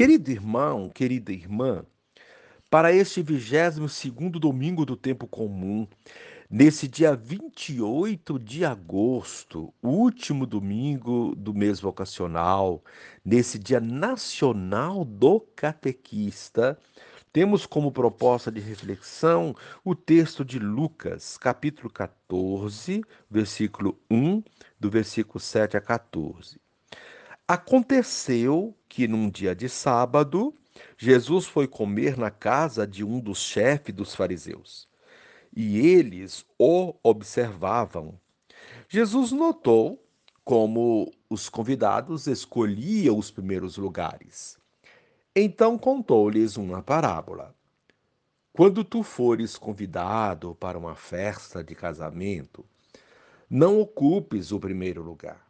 Querido irmão, querida irmã, para este 22º domingo do tempo comum, nesse dia 28 de agosto, último domingo do mês vocacional, nesse dia nacional do catequista, temos como proposta de reflexão o texto de Lucas, capítulo 14, versículo 1, do versículo 7 a 14. Aconteceu que num dia de sábado, Jesus foi comer na casa de um dos chefes dos fariseus. E eles o observavam. Jesus notou como os convidados escolhiam os primeiros lugares. Então contou-lhes uma parábola. Quando tu fores convidado para uma festa de casamento, não ocupes o primeiro lugar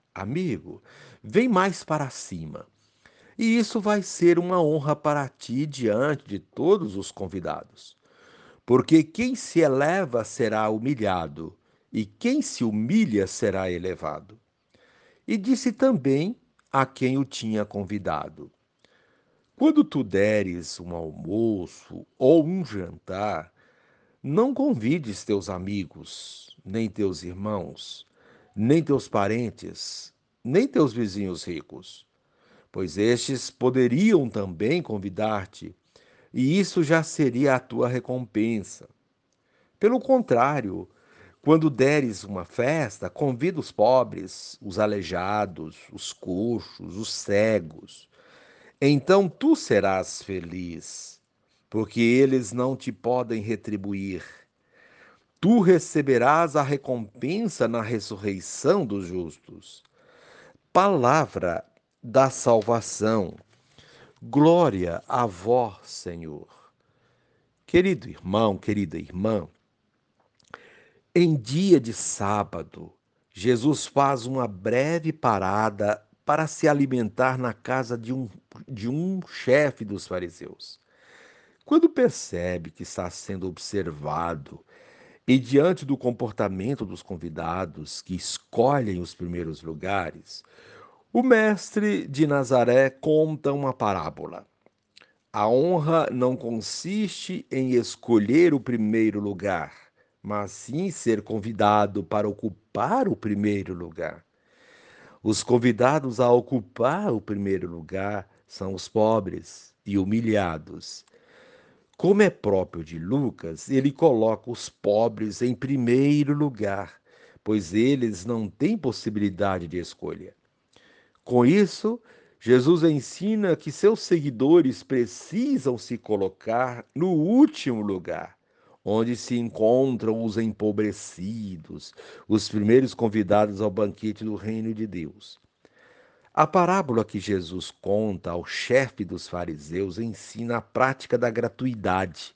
amigo, vem mais para cima. E isso vai ser uma honra para ti diante de todos os convidados. Porque quem se eleva será humilhado, e quem se humilha será elevado. E disse também a quem o tinha convidado: Quando tu deres um almoço ou um jantar, não convides teus amigos, nem teus irmãos, nem teus parentes, nem teus vizinhos ricos, pois estes poderiam também convidar-te, e isso já seria a tua recompensa. Pelo contrário, quando deres uma festa, convida os pobres, os aleijados, os coxos, os cegos. Então tu serás feliz, porque eles não te podem retribuir tu receberás a recompensa na ressurreição dos justos. Palavra da salvação. Glória a vós, Senhor. Querido irmão, querida irmã, em dia de sábado, Jesus faz uma breve parada para se alimentar na casa de um, de um chefe dos fariseus. Quando percebe que está sendo observado e diante do comportamento dos convidados que escolhem os primeiros lugares, o mestre de Nazaré conta uma parábola. A honra não consiste em escolher o primeiro lugar, mas sim ser convidado para ocupar o primeiro lugar. Os convidados a ocupar o primeiro lugar são os pobres e humilhados, como é próprio de Lucas, ele coloca os pobres em primeiro lugar, pois eles não têm possibilidade de escolha. Com isso, Jesus ensina que seus seguidores precisam se colocar no último lugar, onde se encontram os empobrecidos, os primeiros convidados ao banquete do reino de Deus. A parábola que Jesus conta ao chefe dos fariseus ensina a prática da gratuidade.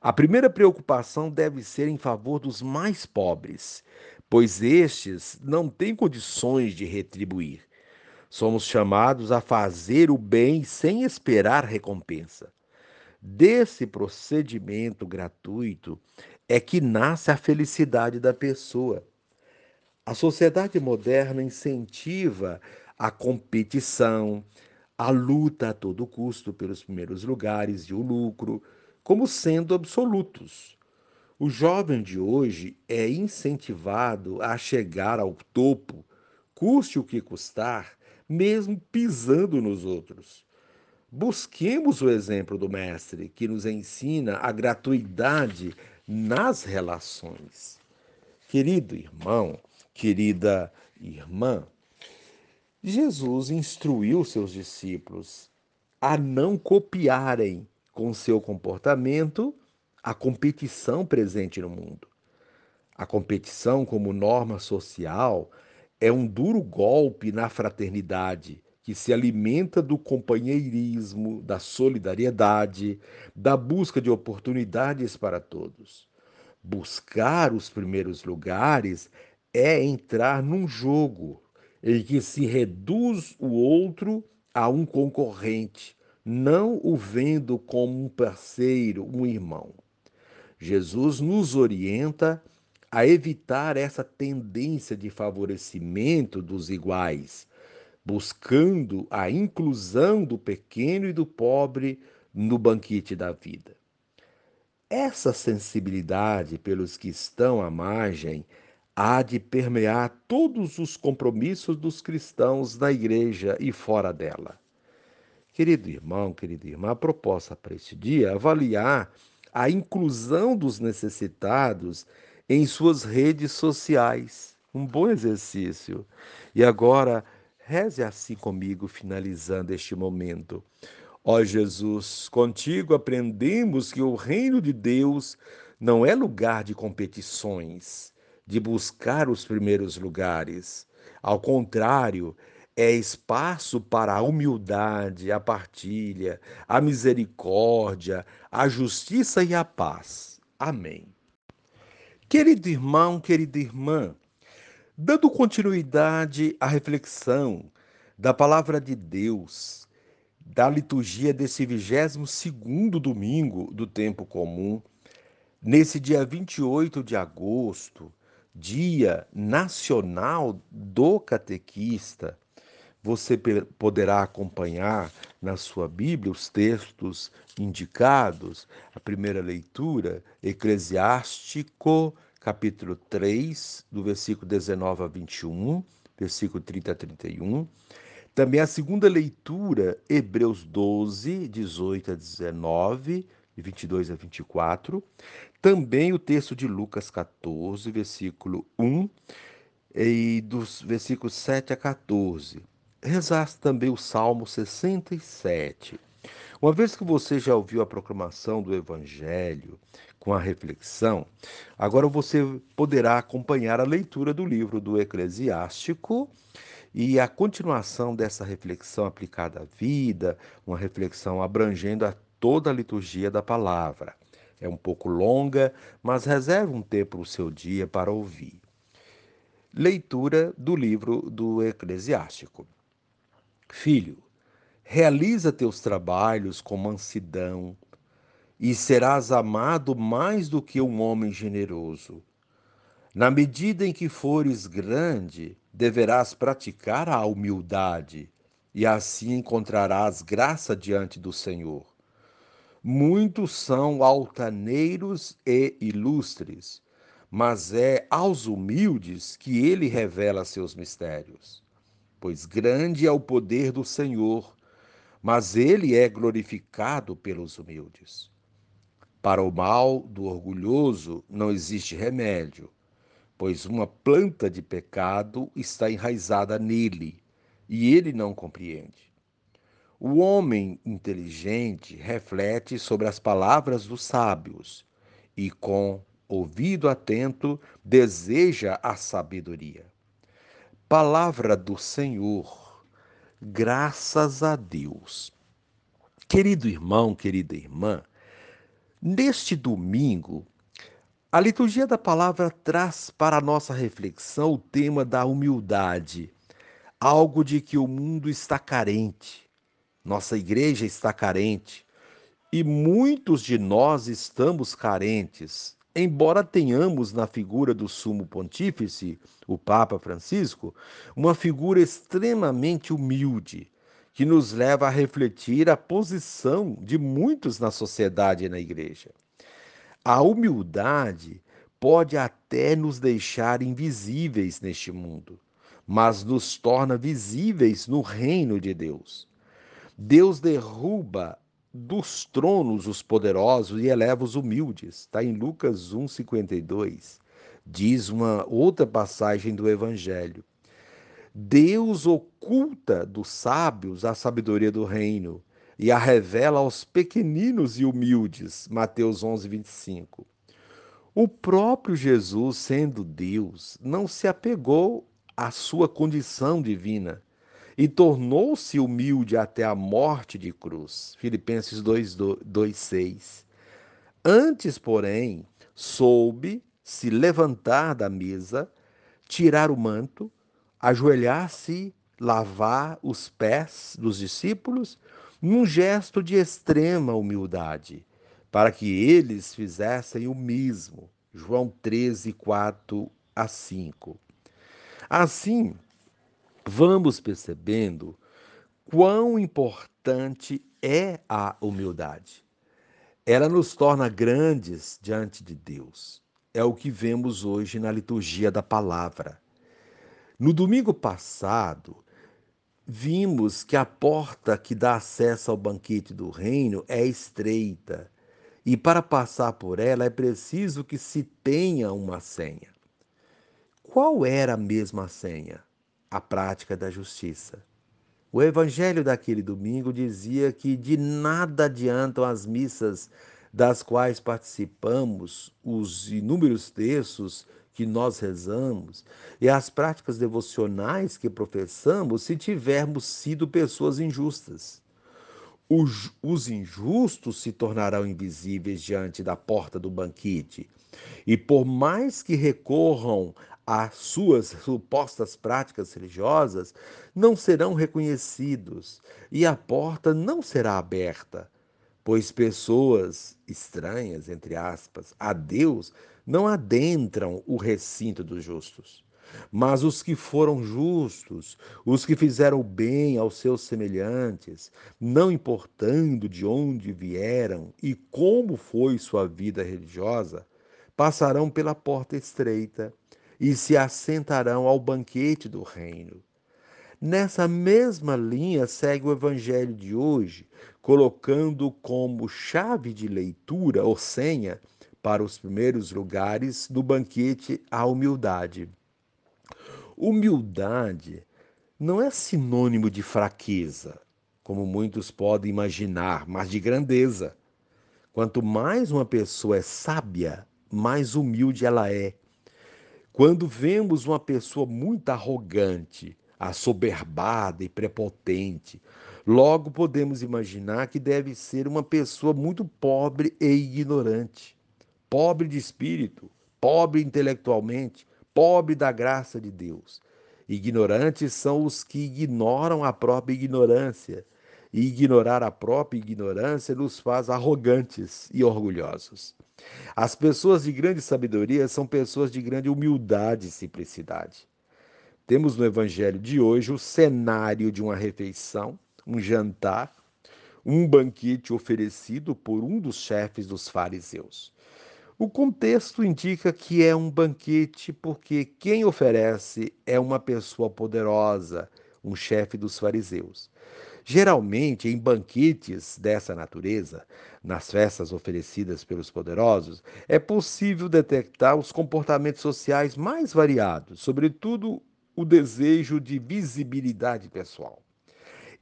A primeira preocupação deve ser em favor dos mais pobres, pois estes não têm condições de retribuir. Somos chamados a fazer o bem sem esperar recompensa. Desse procedimento gratuito é que nasce a felicidade da pessoa. A sociedade moderna incentiva a competição, a luta a todo custo pelos primeiros lugares e o lucro, como sendo absolutos. O jovem de hoje é incentivado a chegar ao topo, custe o que custar, mesmo pisando nos outros. Busquemos o exemplo do Mestre, que nos ensina a gratuidade nas relações. Querido irmão, querida irmã, Jesus instruiu seus discípulos a não copiarem com seu comportamento a competição presente no mundo. A competição, como norma social, é um duro golpe na fraternidade que se alimenta do companheirismo, da solidariedade, da busca de oportunidades para todos. Buscar os primeiros lugares é entrar num jogo em que se reduz o outro a um concorrente, não o vendo como um parceiro, um irmão. Jesus nos orienta a evitar essa tendência de favorecimento dos iguais, buscando a inclusão do pequeno e do pobre no banquete da vida. Essa sensibilidade pelos que estão à margem há de permear todos os compromissos dos cristãos na igreja e fora dela. Querido irmão, querida irmã, a proposta para este dia é avaliar a inclusão dos necessitados em suas redes sociais. Um bom exercício. E agora, Reze assim comigo, finalizando este momento. Ó Jesus, contigo aprendemos que o reino de Deus não é lugar de competições, de buscar os primeiros lugares. Ao contrário, é espaço para a humildade, a partilha, a misericórdia, a justiça e a paz. Amém. Querido irmão, querida irmã, Dando continuidade à reflexão da palavra de Deus, da liturgia desse 22º domingo do tempo comum, nesse dia 28 de agosto, Dia Nacional do Catequista, você poderá acompanhar na sua Bíblia os textos indicados. A primeira leitura, Eclesiástico capítulo 3, do versículo 19 a 21, versículo 30 a 31. Também a segunda leitura, Hebreus 12, 18 a 19, de 22 a 24. Também o texto de Lucas 14, versículo 1, e dos versículos 7 a 14. Rezasse também o Salmo 67. Uma vez que você já ouviu a proclamação do Evangelho com a reflexão, agora você poderá acompanhar a leitura do livro do Eclesiástico e a continuação dessa reflexão aplicada à vida, uma reflexão abrangendo a toda a liturgia da palavra. É um pouco longa, mas reserve um tempo no seu dia para ouvir. Leitura do livro do Eclesiástico. Filho, realiza teus trabalhos com mansidão, e serás amado mais do que um homem generoso. Na medida em que fores grande, deverás praticar a humildade, e assim encontrarás graça diante do Senhor. Muitos são altaneiros e ilustres, mas é aos humildes que ele revela seus mistérios. Pois grande é o poder do Senhor, mas ele é glorificado pelos humildes. Para o mal do orgulhoso não existe remédio, pois uma planta de pecado está enraizada nele e ele não compreende. O homem inteligente reflete sobre as palavras dos sábios e, com ouvido atento, deseja a sabedoria. Palavra do Senhor, graças a Deus. Querido irmão, querida irmã, Neste domingo, a liturgia da palavra traz para a nossa reflexão o tema da humildade, algo de que o mundo está carente, nossa igreja está carente e muitos de nós estamos carentes, embora tenhamos na figura do sumo pontífice, o Papa Francisco, uma figura extremamente humilde que nos leva a refletir a posição de muitos na sociedade e na igreja. A humildade pode até nos deixar invisíveis neste mundo, mas nos torna visíveis no reino de Deus. Deus derruba dos tronos os poderosos e eleva os humildes. Está em Lucas 1,52. Diz uma outra passagem do Evangelho. Deus oculta dos sábios a sabedoria do reino e a revela aos pequeninos e humildes. Mateus 11, 25. O próprio Jesus, sendo Deus, não se apegou à sua condição divina e tornou-se humilde até a morte de cruz. Filipenses 2:6. Antes, porém, soube se levantar da mesa, tirar o manto, ajoelhar-se, lavar os pés dos discípulos, num gesto de extrema humildade, para que eles fizessem o mesmo. João 13, 4 a 5. Assim, vamos percebendo quão importante é a humildade. Ela nos torna grandes diante de Deus. É o que vemos hoje na liturgia da palavra. No domingo passado, vimos que a porta que dá acesso ao banquete do reino é estreita e para passar por ela é preciso que se tenha uma senha. Qual era a mesma senha? A prática da justiça. O evangelho daquele domingo dizia que de nada adiantam as missas das quais participamos, os inúmeros textos que nós rezamos e as práticas devocionais que professamos se tivermos sido pessoas injustas os, os injustos se tornarão invisíveis diante da porta do banquete. E por mais que recorram às suas supostas práticas religiosas, não serão reconhecidos e a porta não será aberta, pois pessoas estranhas, entre aspas, a Deus não adentram o recinto dos justos. Mas os que foram justos, os que fizeram bem aos seus semelhantes, não importando de onde vieram e como foi sua vida religiosa, passarão pela porta estreita e se assentarão ao banquete do reino. Nessa mesma linha segue o evangelho de hoje, colocando como chave de leitura ou senha para os primeiros lugares do banquete a humildade. Humildade não é sinônimo de fraqueza, como muitos podem imaginar, mas de grandeza. Quanto mais uma pessoa é sábia, mais humilde ela é. Quando vemos uma pessoa muito arrogante, assoberbada e prepotente, logo podemos imaginar que deve ser uma pessoa muito pobre e ignorante, pobre de espírito, pobre intelectualmente, pobre da graça de Deus. Ignorantes são os que ignoram a própria ignorância. E ignorar a própria ignorância nos faz arrogantes e orgulhosos. As pessoas de grande sabedoria são pessoas de grande humildade e simplicidade. Temos no evangelho de hoje o cenário de uma refeição, um jantar, um banquete oferecido por um dos chefes dos fariseus. O contexto indica que é um banquete porque quem oferece é uma pessoa poderosa, um chefe dos fariseus. Geralmente, em banquetes dessa natureza, nas festas oferecidas pelos poderosos, é possível detectar os comportamentos sociais mais variados, sobretudo o desejo de visibilidade pessoal.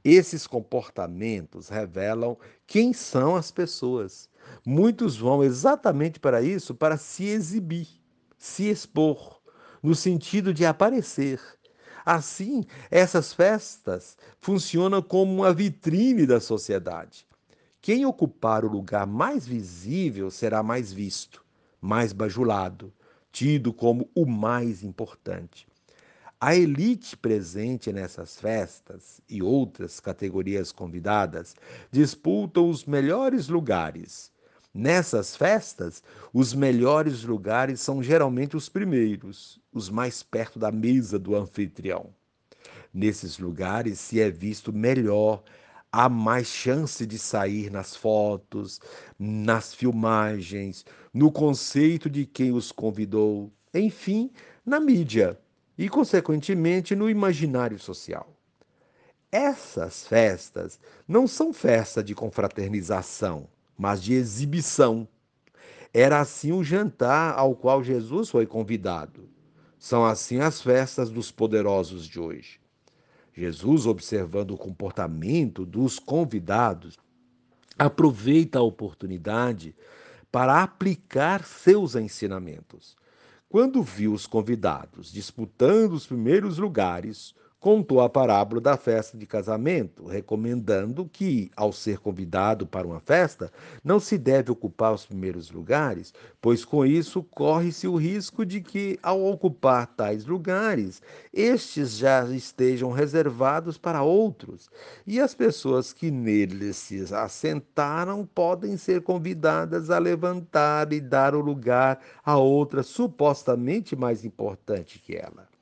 Esses comportamentos revelam quem são as pessoas. Muitos vão exatamente para isso, para se exibir, se expor, no sentido de aparecer. Assim, essas festas funcionam como uma vitrine da sociedade. Quem ocupar o lugar mais visível será mais visto, mais bajulado, tido como o mais importante. A elite presente nessas festas e outras categorias convidadas disputam os melhores lugares. Nessas festas, os melhores lugares são geralmente os primeiros, os mais perto da mesa do anfitrião. Nesses lugares se é visto melhor, há mais chance de sair nas fotos, nas filmagens, no conceito de quem os convidou, enfim, na mídia e, consequentemente, no imaginário social. Essas festas não são festas de confraternização, mas de exibição. Era assim o jantar ao qual Jesus foi convidado. São assim as festas dos poderosos de hoje. Jesus, observando o comportamento dos convidados, aproveita a oportunidade para aplicar seus ensinamentos. Quando viu os convidados disputando os primeiros lugares, contou a parábola da festa de casamento, recomendando que, ao ser convidado para uma festa, não se deve ocupar os primeiros lugares, pois com isso corre-se o risco de que, ao ocupar tais lugares, estes já estejam reservados para outros, e as pessoas que neles se assentaram podem ser convidadas a levantar e dar o lugar a outra supostamente mais importante que ela.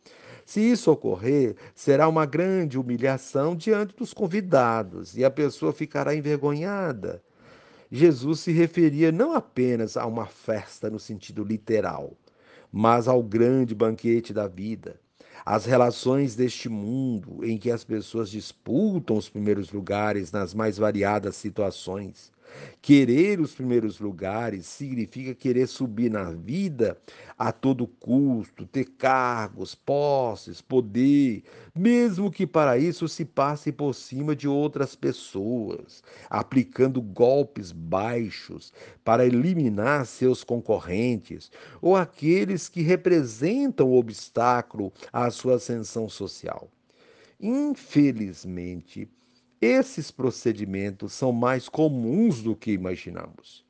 Se isso ocorrer, será uma grande humilhação diante dos convidados e a pessoa ficará envergonhada. Jesus se referia não apenas a uma festa no sentido literal, mas ao grande banquete da vida. As relações deste mundo em que as pessoas disputam os primeiros lugares nas mais variadas situações. Querer os primeiros lugares significa querer subir na vida a todo custo, ter cargos, posses, poder, mesmo que para isso se passe por cima de outras pessoas, aplicando golpes baixos para eliminar seus concorrentes ou aqueles que representam o obstáculo à sua ascensão social. Infelizmente, esses procedimentos são mais comuns do que imaginamos.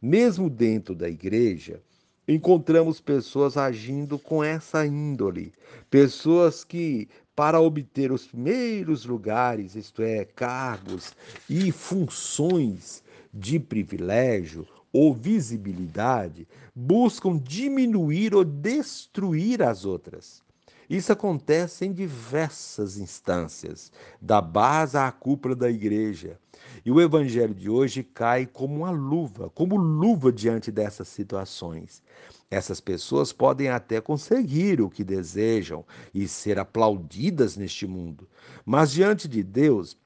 Mesmo dentro da igreja, encontramos pessoas agindo com essa índole, pessoas que, para obter os primeiros lugares, isto é, cargos e funções de privilégio ou visibilidade, buscam diminuir ou destruir as outras. Isso acontece em diversas instâncias, da base à cúpula da igreja. E o evangelho de hoje cai como uma luva, como luva diante dessas situações. Essas pessoas podem até conseguir o que desejam e ser aplaudidas neste mundo, mas diante de Deus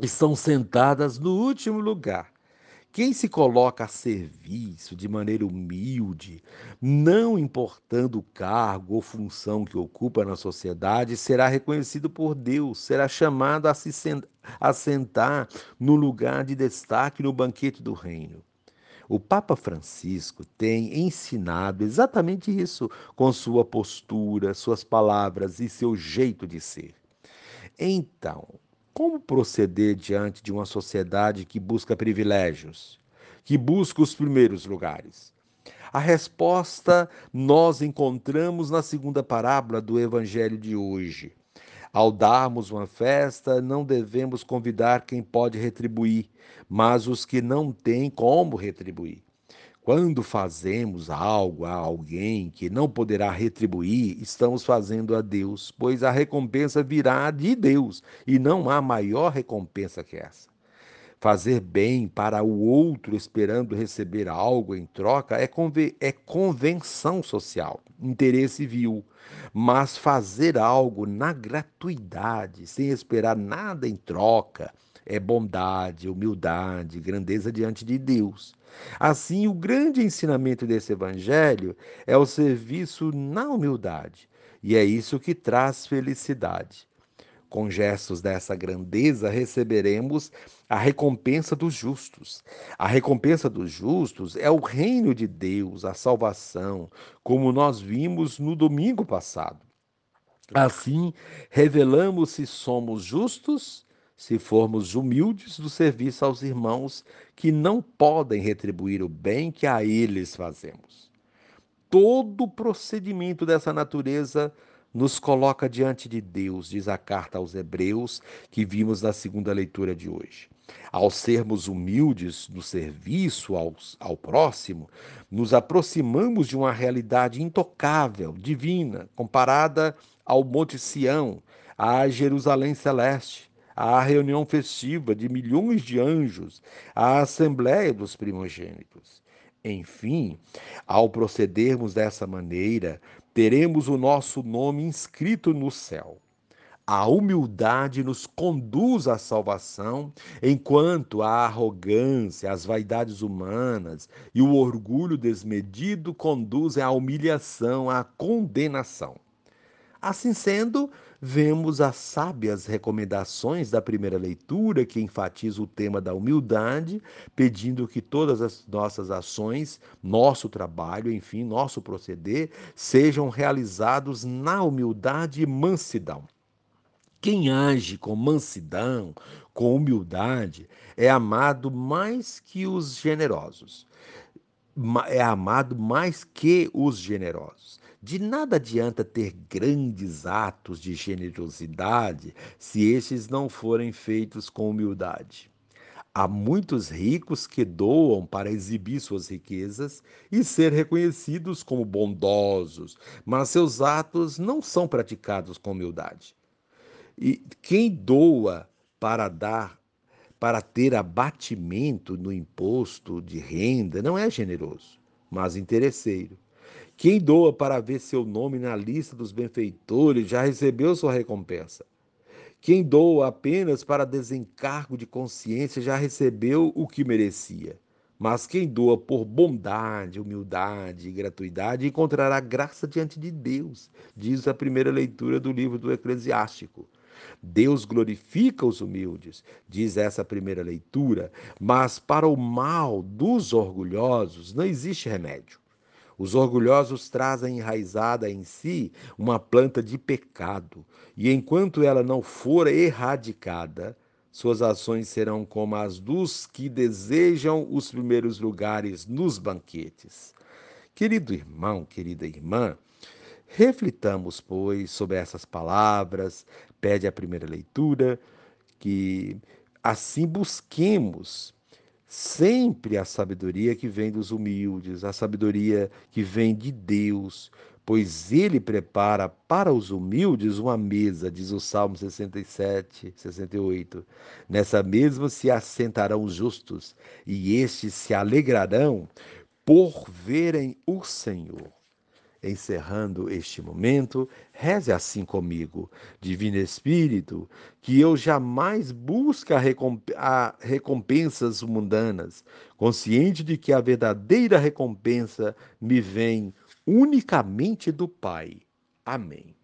estão sentadas no último lugar quem se coloca a serviço de maneira humilde, não importando o cargo ou função que ocupa na sociedade, será reconhecido por Deus, será chamado a se sentar no lugar de destaque no banquete do reino. O Papa Francisco tem ensinado exatamente isso com sua postura, suas palavras e seu jeito de ser. Então, como proceder diante de uma sociedade que busca privilégios, que busca os primeiros lugares? A resposta nós encontramos na segunda parábola do evangelho de hoje. Ao darmos uma festa, não devemos convidar quem pode retribuir, mas os que não têm como retribuir. Quando fazemos algo a alguém que não poderá retribuir, estamos fazendo a Deus, pois a recompensa virá de Deus e não há maior recompensa que essa. Fazer bem para o outro esperando receber algo em troca é, conven é convenção social, interesse vil. Mas fazer algo na gratuidade, sem esperar nada em troca, é bondade, humildade, grandeza diante de Deus. Assim, o grande ensinamento desse evangelho é o serviço na humildade, e é isso que traz felicidade. Com gestos dessa grandeza, receberemos a recompensa dos justos. A recompensa dos justos é o reino de Deus, a salvação, como nós vimos no domingo passado. Assim, revelamos se somos justos se formos humildes do serviço aos irmãos que não podem retribuir o bem que a eles fazemos. Todo procedimento dessa natureza nos coloca diante de Deus, diz a carta aos Hebreus, que vimos na segunda leitura de hoje. Ao sermos humildes no serviço ao, ao próximo, nos aproximamos de uma realidade intocável, divina, comparada ao Monte Sião, à Jerusalém Celeste à reunião festiva de milhões de anjos, à assembléia dos primogênitos. Enfim, ao procedermos dessa maneira, teremos o nosso nome inscrito no céu. A humildade nos conduz à salvação, enquanto a arrogância, as vaidades humanas e o orgulho desmedido conduzem à humilhação, à condenação. Assim sendo, vemos as sábias recomendações da primeira leitura, que enfatiza o tema da humildade, pedindo que todas as nossas ações, nosso trabalho, enfim, nosso proceder, sejam realizados na humildade e mansidão. Quem age com mansidão, com humildade, é amado mais que os generosos. É amado mais que os generosos. De nada adianta ter grandes atos de generosidade se estes não forem feitos com humildade. Há muitos ricos que doam para exibir suas riquezas e ser reconhecidos como bondosos, mas seus atos não são praticados com humildade. E quem doa para dar, para ter abatimento no imposto de renda, não é generoso, mas interesseiro. Quem doa para ver seu nome na lista dos benfeitores já recebeu sua recompensa. Quem doa apenas para desencargo de consciência já recebeu o que merecia. Mas quem doa por bondade, humildade e gratuidade encontrará graça diante de Deus, diz a primeira leitura do livro do Eclesiástico. Deus glorifica os humildes, diz essa primeira leitura, mas para o mal dos orgulhosos não existe remédio. Os orgulhosos trazem enraizada em si uma planta de pecado, e enquanto ela não for erradicada, suas ações serão como as dos que desejam os primeiros lugares nos banquetes. Querido irmão, querida irmã, reflitamos, pois, sobre essas palavras, pede a primeira leitura, que assim busquemos sempre a sabedoria que vem dos humildes, a sabedoria que vem de Deus, pois ele prepara para os humildes uma mesa, diz o Salmo 67, 68. Nessa mesma se assentarão os justos, e estes se alegrarão por verem o Senhor. Encerrando este momento, reze assim comigo, Divino Espírito, que eu jamais busque a recompensas mundanas, consciente de que a verdadeira recompensa me vem unicamente do Pai. Amém.